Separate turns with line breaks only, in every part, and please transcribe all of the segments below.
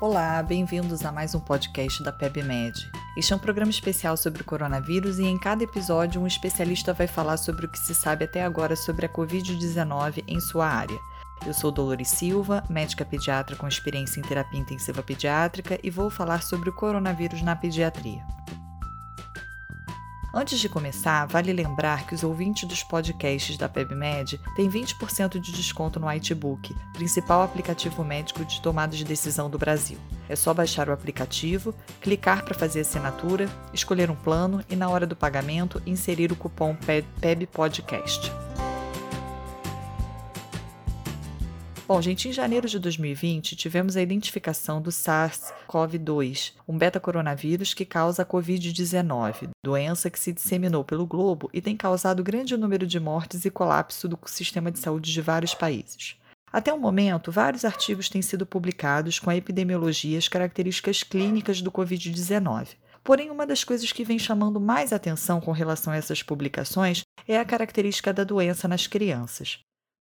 Olá, bem-vindos a mais um podcast da PebMed. Este é um programa especial sobre o coronavírus e em cada episódio um especialista vai falar sobre o que se sabe até agora sobre a Covid-19 em sua área. Eu sou Dolores Silva, médica pediatra com experiência em terapia intensiva pediátrica e vou falar sobre o coronavírus na pediatria. Antes de começar, vale lembrar que os ouvintes dos podcasts da PebMed têm 20% de desconto no iTbook, principal aplicativo médico de tomada de decisão do Brasil. É só baixar o aplicativo, clicar para fazer assinatura, escolher um plano e, na hora do pagamento, inserir o cupom PEBPODCAST. Bom, gente, em janeiro de 2020 tivemos a identificação do SARS-CoV-2, um beta-coronavírus que causa a Covid-19, doença que se disseminou pelo globo e tem causado grande número de mortes e colapso do sistema de saúde de vários países. Até o momento, vários artigos têm sido publicados com a epidemiologia e as características clínicas do Covid-19. Porém, uma das coisas que vem chamando mais atenção com relação a essas publicações é a característica da doença nas crianças.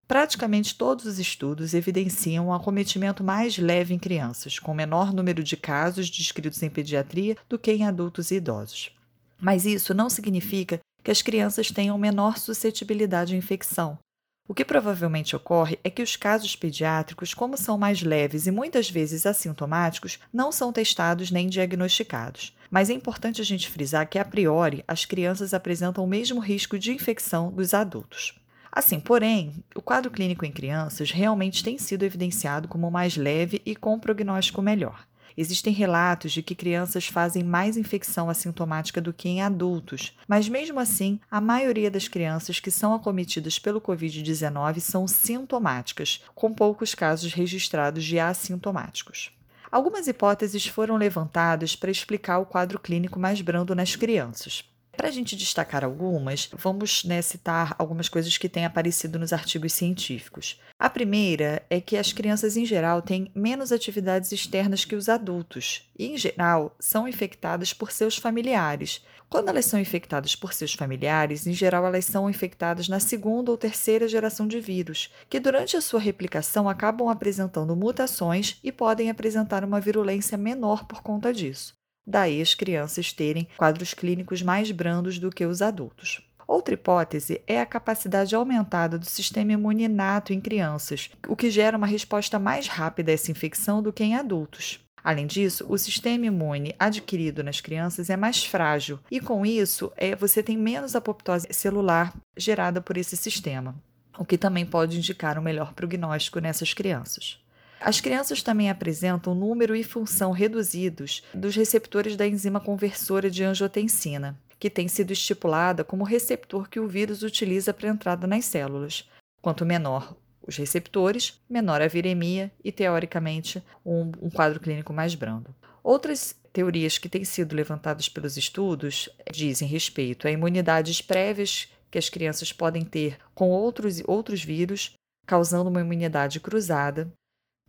Praticamente todos os estudos evidenciam um acometimento mais leve em crianças, com menor número de casos descritos em pediatria do que em adultos e idosos. Mas isso não significa que as crianças tenham menor suscetibilidade à infecção. O que provavelmente ocorre é que os casos pediátricos, como são mais leves e muitas vezes assintomáticos, não são testados nem diagnosticados. Mas é importante a gente frisar que, a priori, as crianças apresentam o mesmo risco de infecção dos adultos. Assim, porém, o quadro clínico em crianças realmente tem sido evidenciado como mais leve e com prognóstico melhor. Existem relatos de que crianças fazem mais infecção assintomática do que em adultos, mas mesmo assim, a maioria das crianças que são acometidas pelo Covid-19 são sintomáticas, com poucos casos registrados de assintomáticos. Algumas hipóteses foram levantadas para explicar o quadro clínico mais brando nas crianças. Para a gente destacar algumas, vamos né, citar algumas coisas que têm aparecido nos artigos científicos. A primeira é que as crianças, em geral, têm menos atividades externas que os adultos e, em geral, são infectadas por seus familiares. Quando elas são infectadas por seus familiares, em geral, elas são infectadas na segunda ou terceira geração de vírus, que durante a sua replicação acabam apresentando mutações e podem apresentar uma virulência menor por conta disso daí as crianças terem quadros clínicos mais brandos do que os adultos. Outra hipótese é a capacidade aumentada do sistema imune inato em crianças, o que gera uma resposta mais rápida a essa infecção do que em adultos. Além disso, o sistema imune adquirido nas crianças é mais frágil e, com isso, é, você tem menos apoptose celular gerada por esse sistema, o que também pode indicar um melhor prognóstico nessas crianças. As crianças também apresentam número e função reduzidos dos receptores da enzima conversora de angiotensina, que tem sido estipulada como receptor que o vírus utiliza para entrada nas células. Quanto menor os receptores, menor a viremia e, teoricamente, um, um quadro clínico mais brando. Outras teorias que têm sido levantadas pelos estudos dizem respeito a imunidades prévias que as crianças podem ter com outros, outros vírus, causando uma imunidade cruzada,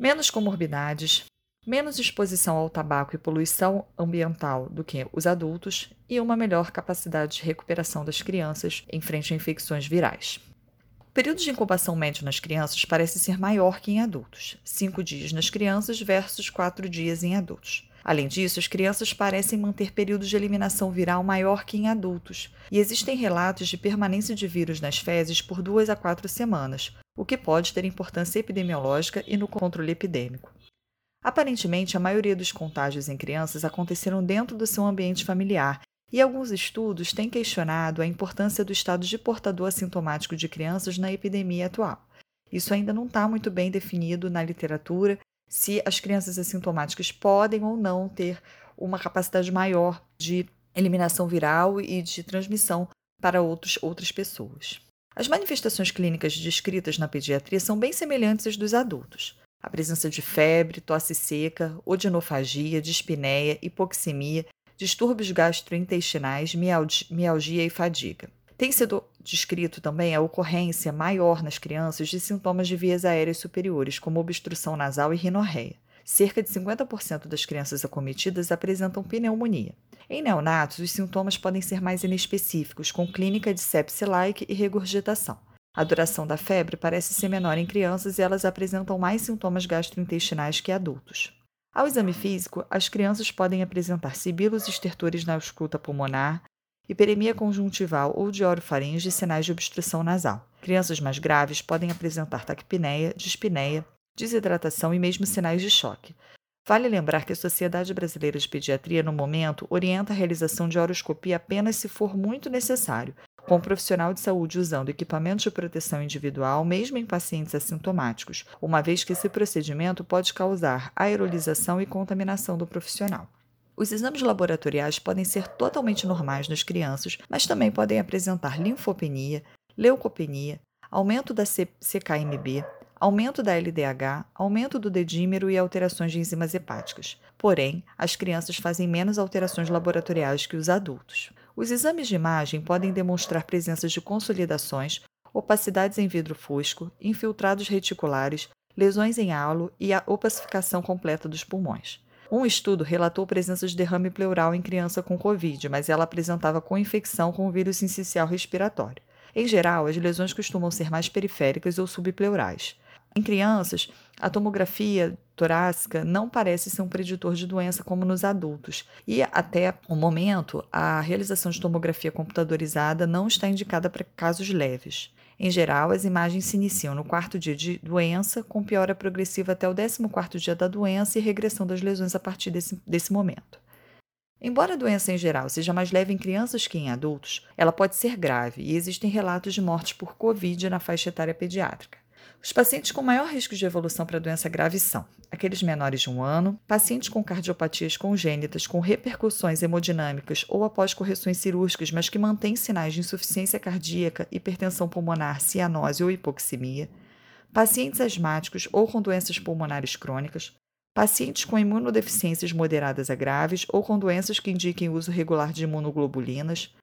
menos comorbidades, menos exposição ao tabaco e poluição ambiental do que os adultos e uma melhor capacidade de recuperação das crianças em frente a infecções virais. O período de incubação médio nas crianças parece ser maior que em adultos, 5 dias nas crianças versus 4 dias em adultos. Além disso, as crianças parecem manter períodos de eliminação viral maior que em adultos, e existem relatos de permanência de vírus nas fezes por duas a quatro semanas, o que pode ter importância epidemiológica e no controle epidêmico. Aparentemente, a maioria dos contágios em crianças aconteceram dentro do seu ambiente familiar, e alguns estudos têm questionado a importância do estado de portador assintomático de crianças na epidemia atual. Isso ainda não está muito bem definido na literatura se as crianças assintomáticas podem ou não ter uma capacidade maior de eliminação viral e de transmissão para outros, outras pessoas. As manifestações clínicas descritas na pediatria são bem semelhantes às dos adultos. A presença de febre, tosse seca, odinofagia, dispneia, hipoxemia, distúrbios gastrointestinais, mialgia e fadiga. Tem sido descrito também a ocorrência maior nas crianças de sintomas de vias aéreas superiores, como obstrução nasal e rinorreia. Cerca de 50% das crianças acometidas apresentam pneumonia. Em neonatos, os sintomas podem ser mais inespecíficos, com clínica de sepse-like e regurgitação. A duração da febre parece ser menor em crianças e elas apresentam mais sintomas gastrointestinais que adultos. Ao exame físico, as crianças podem apresentar sibilos estertores na ausculta pulmonar, hiperemia conjuntival ou de orofaringe e sinais de obstrução nasal. Crianças mais graves podem apresentar taquipneia, dispneia, desidratação e mesmo sinais de choque. Vale lembrar que a Sociedade Brasileira de Pediatria, no momento, orienta a realização de horoscopia apenas se for muito necessário, com o profissional de saúde usando equipamentos de proteção individual, mesmo em pacientes assintomáticos, uma vez que esse procedimento pode causar aerolização e contaminação do profissional. Os exames laboratoriais podem ser totalmente normais nas crianças, mas também podem apresentar linfopenia, leucopenia, aumento da CKMB, aumento da LDH, aumento do dedímero e alterações de enzimas hepáticas. Porém, as crianças fazem menos alterações laboratoriais que os adultos. Os exames de imagem podem demonstrar presenças de consolidações, opacidades em vidro fusco, infiltrados reticulares, lesões em halo e a opacificação completa dos pulmões. Um estudo relatou presença de derrame pleural em criança com Covid, mas ela apresentava co-infecção com o vírus sincicial respiratório. Em geral, as lesões costumam ser mais periféricas ou subpleurais. Em crianças, a tomografia torácica não parece ser um preditor de doença como nos adultos, e até o momento, a realização de tomografia computadorizada não está indicada para casos leves. Em geral, as imagens se iniciam no quarto dia de doença, com piora progressiva até o 14 dia da doença e regressão das lesões a partir desse, desse momento. Embora a doença em geral seja mais leve em crianças que em adultos, ela pode ser grave e existem relatos de mortes por Covid na faixa etária pediátrica. Os pacientes com maior risco de evolução para doença grave são aqueles menores de um ano, pacientes com cardiopatias congênitas com repercussões hemodinâmicas ou após correções cirúrgicas, mas que mantêm sinais de insuficiência cardíaca, hipertensão pulmonar, cianose ou hipoxemia, pacientes asmáticos ou com doenças pulmonares crônicas, pacientes com imunodeficiências moderadas a graves ou com doenças que indiquem uso regular de imunoglobulinas,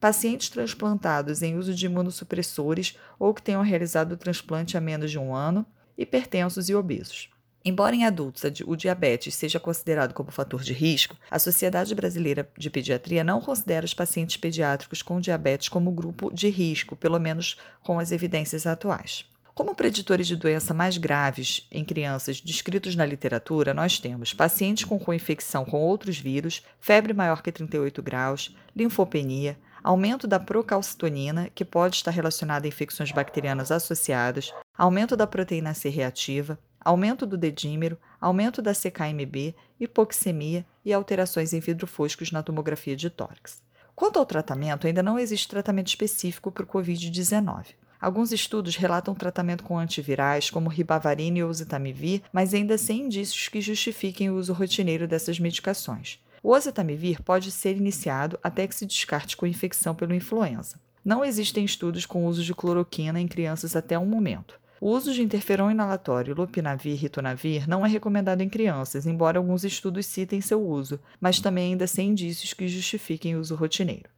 pacientes transplantados em uso de imunossupressores ou que tenham realizado o transplante há menos de um ano, hipertensos e obesos. Embora em adultos o diabetes seja considerado como fator de risco, a Sociedade Brasileira de Pediatria não considera os pacientes pediátricos com diabetes como grupo de risco, pelo menos com as evidências atuais. Como preditores de doença mais graves em crianças descritos na literatura, nós temos pacientes com co-infecção com outros vírus, febre maior que 38 graus, linfopenia, aumento da procalcitonina, que pode estar relacionada a infecções bacterianas associadas, aumento da proteína C reativa, aumento do dedímero, aumento da CKMB, hipoxemia e alterações em vidro foscos na tomografia de tórax. Quanto ao tratamento, ainda não existe tratamento específico para o Covid-19. Alguns estudos relatam tratamento com antivirais, como ribavarina e oseltamivir, mas ainda sem indícios que justifiquem o uso rotineiro dessas medicações. O oseltamivir pode ser iniciado até que se descarte com infecção pelo influenza. Não existem estudos com uso de cloroquina em crianças até o momento. O uso de interferon inalatório, lopinavir e ritonavir não é recomendado em crianças, embora alguns estudos citem seu uso, mas também ainda sem indícios que justifiquem o uso rotineiro.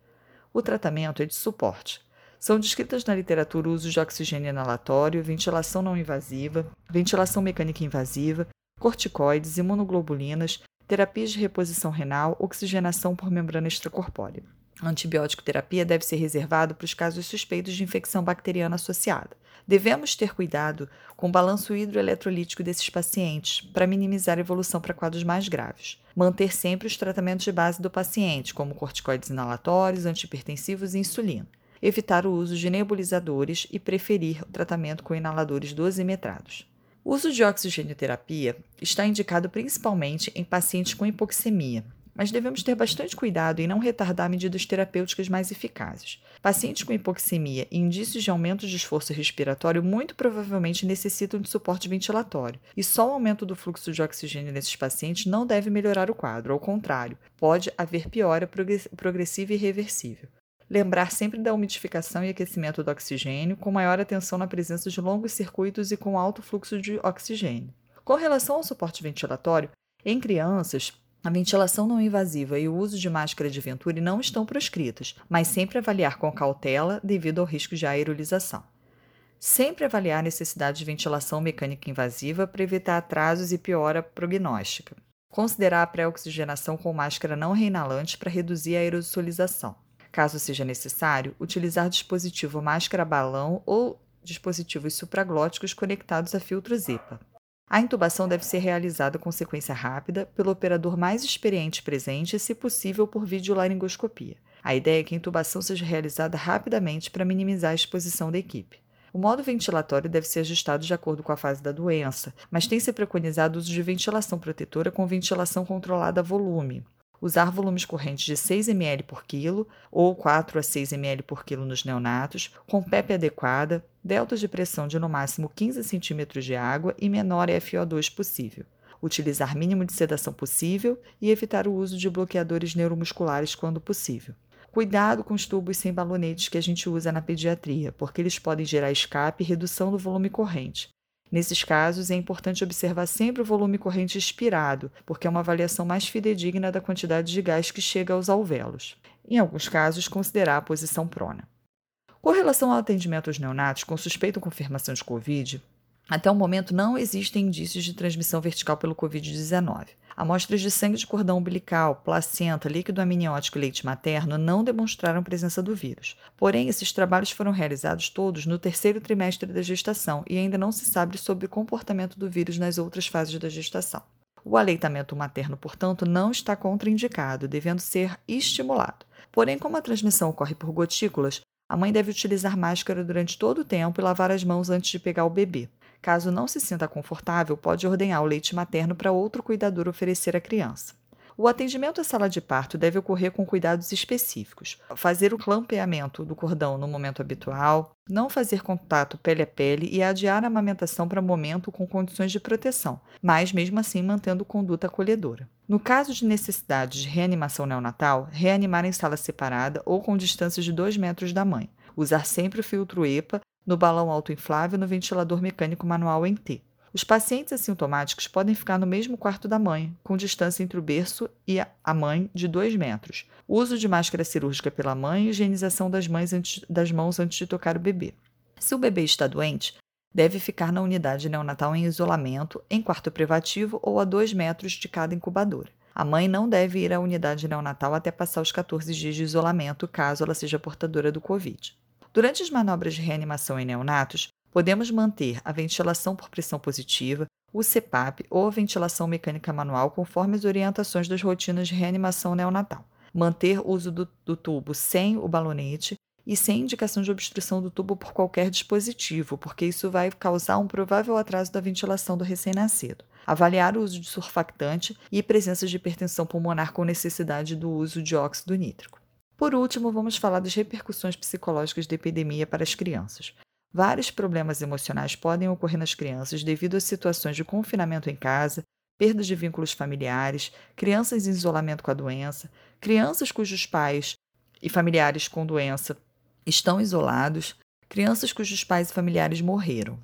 O tratamento é de suporte. São descritas na literatura o uso de oxigênio inalatório, ventilação não invasiva, ventilação mecânica invasiva, corticoides, imunoglobulinas, terapias de reposição renal, oxigenação por membrana extracorpórea. Antibiótico terapia deve ser reservado para os casos suspeitos de infecção bacteriana associada. Devemos ter cuidado com o balanço hidroeletrolítico desses pacientes para minimizar a evolução para quadros mais graves. Manter sempre os tratamentos de base do paciente, como corticoides inalatórios, antihipertensivos e insulina. Evitar o uso de nebulizadores e preferir o tratamento com inaladores dosimetrados. O uso de oxigenoterapia está indicado principalmente em pacientes com hipoxemia, mas devemos ter bastante cuidado em não retardar medidas terapêuticas mais eficazes. Pacientes com hipoxemia e indícios de aumento de esforço respiratório muito provavelmente necessitam de suporte ventilatório, e só o aumento do fluxo de oxigênio nesses pacientes não deve melhorar o quadro, ao contrário, pode haver piora progressiva e irreversível. Lembrar sempre da umidificação e aquecimento do oxigênio, com maior atenção na presença de longos circuitos e com alto fluxo de oxigênio. Com relação ao suporte ventilatório, em crianças, a ventilação não invasiva e o uso de máscara de Venturi não estão proscritas, mas sempre avaliar com cautela devido ao risco de aerolização. Sempre avaliar a necessidade de ventilação mecânica invasiva para evitar atrasos e piora prognóstica. Considerar a pré-oxigenação com máscara não reinalante para reduzir a aerosolização. Caso seja necessário, utilizar dispositivo máscara-balão ou dispositivos supraglóticos conectados a filtro ZEPA. A intubação deve ser realizada com sequência rápida pelo operador mais experiente presente se possível, por videolaringoscopia. A ideia é que a intubação seja realizada rapidamente para minimizar a exposição da equipe. O modo ventilatório deve ser ajustado de acordo com a fase da doença, mas tem se preconizado o uso de ventilação protetora com ventilação controlada a volume. Usar volumes correntes de 6 ml por quilo ou 4 a 6 ml por quilo nos neonatos, com PEP adequada, deltas de pressão de no máximo 15 cm de água e menor FO2 possível utilizar mínimo de sedação possível e evitar o uso de bloqueadores neuromusculares quando possível. Cuidado com os tubos sem balonetes que a gente usa na pediatria, porque eles podem gerar escape e redução do volume corrente. Nesses casos, é importante observar sempre o volume corrente expirado, porque é uma avaliação mais fidedigna da quantidade de gás que chega aos alvéolos. Em alguns casos, considerar a posição prona. Com relação ao atendimento aos neonatos com suspeita ou confirmação de Covid, até o momento não existem indícios de transmissão vertical pelo Covid-19. Amostras de sangue de cordão umbilical, placenta, líquido amniótico e leite materno não demonstraram presença do vírus. Porém, esses trabalhos foram realizados todos no terceiro trimestre da gestação e ainda não se sabe sobre o comportamento do vírus nas outras fases da gestação. O aleitamento materno, portanto, não está contraindicado, devendo ser estimulado. Porém, como a transmissão ocorre por gotículas, a mãe deve utilizar máscara durante todo o tempo e lavar as mãos antes de pegar o bebê. Caso não se sinta confortável, pode ordenhar o leite materno para outro cuidador oferecer à criança. O atendimento à sala de parto deve ocorrer com cuidados específicos. Fazer o clampeamento do cordão no momento habitual, não fazer contato pele a pele e adiar a amamentação para momento com condições de proteção, mas mesmo assim mantendo conduta acolhedora. No caso de necessidade de reanimação neonatal, reanimar em sala separada ou com distância de 2 metros da mãe. Usar sempre o filtro EPA no balão autoinflável no ventilador mecânico manual em T. Os pacientes assintomáticos podem ficar no mesmo quarto da mãe, com distância entre o berço e a mãe de 2 metros. Uso de máscara cirúrgica pela mãe e higienização das, antes, das mãos antes de tocar o bebê. Se o bebê está doente, deve ficar na unidade neonatal em isolamento, em quarto privativo ou a 2 metros de cada incubadora. A mãe não deve ir à unidade neonatal até passar os 14 dias de isolamento, caso ela seja portadora do Covid. Durante as manobras de reanimação em neonatos, podemos manter a ventilação por pressão positiva, o CPAP ou a ventilação mecânica manual conforme as orientações das rotinas de reanimação neonatal. Manter o uso do, do tubo sem o balonete e sem indicação de obstrução do tubo por qualquer dispositivo, porque isso vai causar um provável atraso da ventilação do recém-nascido. Avaliar o uso de surfactante e presença de hipertensão pulmonar com necessidade do uso de óxido nítrico. Por último, vamos falar das repercussões psicológicas da epidemia para as crianças. Vários problemas emocionais podem ocorrer nas crianças devido a situações de confinamento em casa, perda de vínculos familiares, crianças em isolamento com a doença, crianças cujos pais e familiares com doença estão isolados, crianças cujos pais e familiares morreram.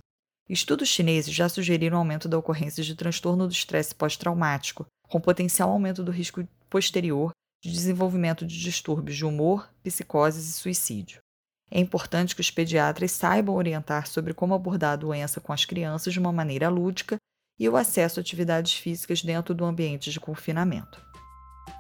Estudos chineses já sugeriram aumento da ocorrência de transtorno do estresse pós-traumático, com potencial aumento do risco posterior de desenvolvimento de distúrbios de humor, psicoses e suicídio. É importante que os pediatras saibam orientar sobre como abordar a doença com as crianças de uma maneira lúdica e o acesso a atividades físicas dentro do ambiente de confinamento.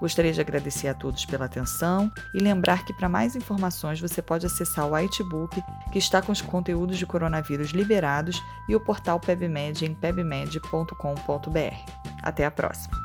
Gostaria de agradecer a todos pela atenção e lembrar que para mais informações você pode acessar o Whitebook, que está com os conteúdos de coronavírus liberados, e o portal PebMed em pebmed.com.br. Até a próxima!